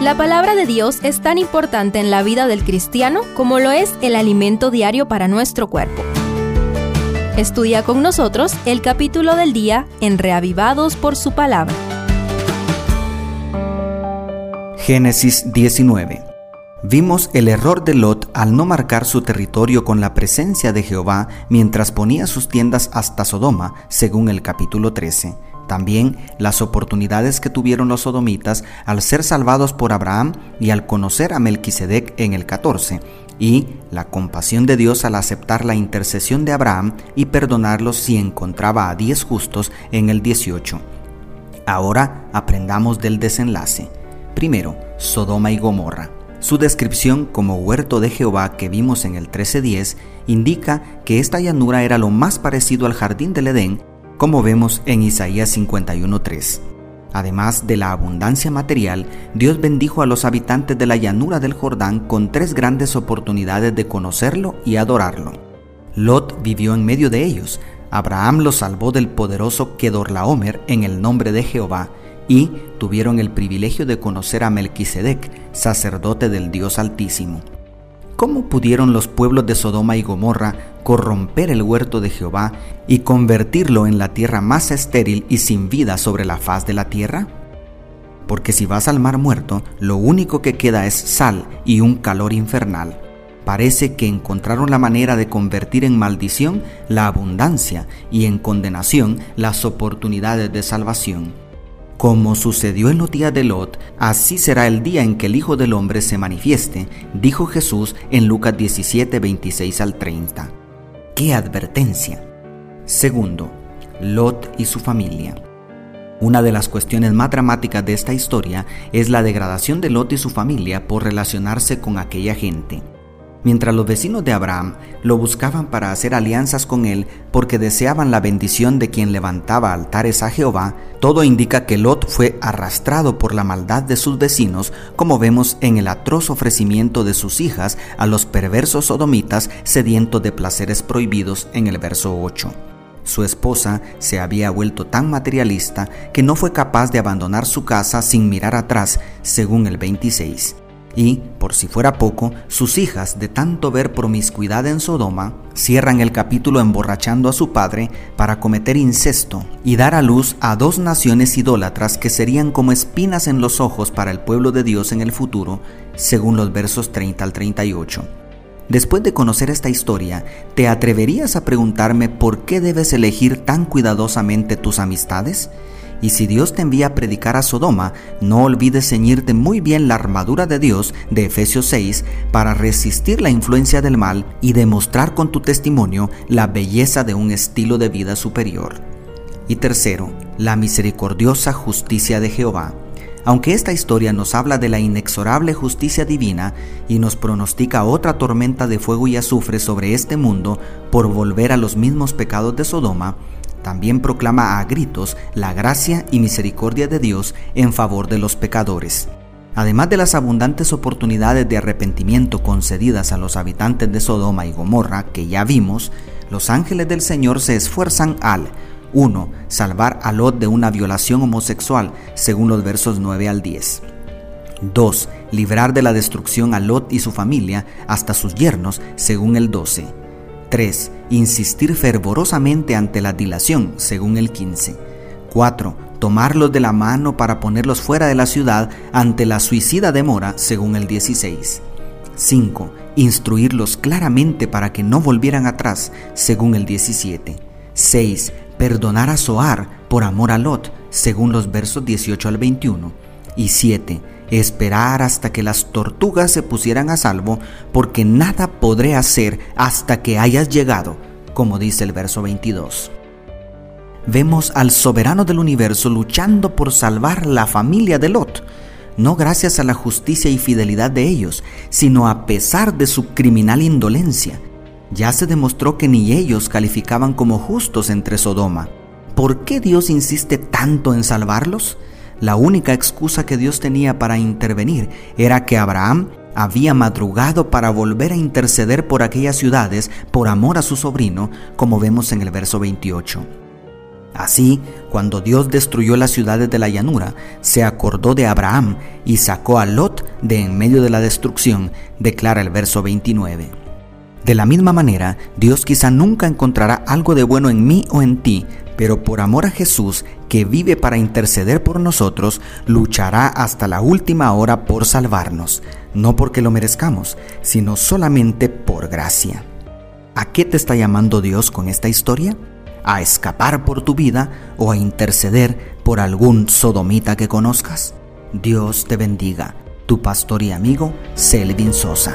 La palabra de Dios es tan importante en la vida del cristiano como lo es el alimento diario para nuestro cuerpo. Estudia con nosotros el capítulo del día en Reavivados por su palabra. Génesis 19 Vimos el error de Lot al no marcar su territorio con la presencia de Jehová mientras ponía sus tiendas hasta Sodoma, según el capítulo 13. También las oportunidades que tuvieron los sodomitas al ser salvados por Abraham y al conocer a Melquisedec en el 14, y la compasión de Dios al aceptar la intercesión de Abraham y perdonarlos si encontraba a diez justos en el 18. Ahora aprendamos del desenlace. Primero, Sodoma y Gomorra. Su descripción como huerto de Jehová que vimos en el 13.10 indica que esta llanura era lo más parecido al jardín del Edén como vemos en Isaías 51.3. Además de la abundancia material, Dios bendijo a los habitantes de la llanura del Jordán con tres grandes oportunidades de conocerlo y adorarlo. Lot vivió en medio de ellos. Abraham los salvó del poderoso Kedorlaomer en el nombre de Jehová y tuvieron el privilegio de conocer a Melquisedec, sacerdote del Dios Altísimo. ¿Cómo pudieron los pueblos de Sodoma y Gomorra corromper el huerto de Jehová y convertirlo en la tierra más estéril y sin vida sobre la faz de la tierra? Porque si vas al mar muerto, lo único que queda es sal y un calor infernal. Parece que encontraron la manera de convertir en maldición la abundancia y en condenación las oportunidades de salvación. Como sucedió en los días de Lot, así será el día en que el Hijo del Hombre se manifieste, dijo Jesús en Lucas 17, 26 al 30. ¡Qué advertencia! Segundo, Lot y su familia. Una de las cuestiones más dramáticas de esta historia es la degradación de Lot y su familia por relacionarse con aquella gente mientras los vecinos de Abraham lo buscaban para hacer alianzas con él porque deseaban la bendición de quien levantaba altares a Jehová, todo indica que Lot fue arrastrado por la maldad de sus vecinos, como vemos en el atroz ofrecimiento de sus hijas a los perversos sodomitas sedientos de placeres prohibidos en el verso 8. Su esposa se había vuelto tan materialista que no fue capaz de abandonar su casa sin mirar atrás, según el 26 y, por si fuera poco, sus hijas, de tanto ver promiscuidad en Sodoma, cierran el capítulo emborrachando a su padre para cometer incesto y dar a luz a dos naciones idólatras que serían como espinas en los ojos para el pueblo de Dios en el futuro, según los versos 30 al 38. Después de conocer esta historia, ¿te atreverías a preguntarme por qué debes elegir tan cuidadosamente tus amistades? Y si Dios te envía a predicar a Sodoma, no olvides ceñirte muy bien la armadura de Dios de Efesios 6 para resistir la influencia del mal y demostrar con tu testimonio la belleza de un estilo de vida superior. Y tercero, la misericordiosa justicia de Jehová. Aunque esta historia nos habla de la inexorable justicia divina y nos pronostica otra tormenta de fuego y azufre sobre este mundo por volver a los mismos pecados de Sodoma, también proclama a gritos la gracia y misericordia de Dios en favor de los pecadores. Además de las abundantes oportunidades de arrepentimiento concedidas a los habitantes de Sodoma y Gomorra que ya vimos, los ángeles del Señor se esfuerzan al 1. Salvar a Lot de una violación homosexual, según los versos 9 al 10. 2. Librar de la destrucción a Lot y su familia hasta sus yernos, según el 12. 3. Insistir fervorosamente ante la dilación, según el 15. 4. Tomarlos de la mano para ponerlos fuera de la ciudad ante la suicida demora, según el 16. 5. Instruirlos claramente para que no volvieran atrás, según el 17. 6. Perdonar a Zoar por amor a Lot, según los versos 18 al 21. Y 7 esperar hasta que las tortugas se pusieran a salvo, porque nada podré hacer hasta que hayas llegado, como dice el verso 22. Vemos al soberano del universo luchando por salvar la familia de Lot, no gracias a la justicia y fidelidad de ellos, sino a pesar de su criminal indolencia. Ya se demostró que ni ellos calificaban como justos entre Sodoma. ¿Por qué Dios insiste tanto en salvarlos? La única excusa que Dios tenía para intervenir era que Abraham había madrugado para volver a interceder por aquellas ciudades por amor a su sobrino, como vemos en el verso 28. Así, cuando Dios destruyó las ciudades de la llanura, se acordó de Abraham y sacó a Lot de en medio de la destrucción, declara el verso 29. De la misma manera, Dios quizá nunca encontrará algo de bueno en mí o en ti, pero por amor a Jesús, que vive para interceder por nosotros, luchará hasta la última hora por salvarnos, no porque lo merezcamos, sino solamente por gracia. ¿A qué te está llamando Dios con esta historia? ¿A escapar por tu vida o a interceder por algún sodomita que conozcas? Dios te bendiga, tu pastor y amigo Selvin Sosa.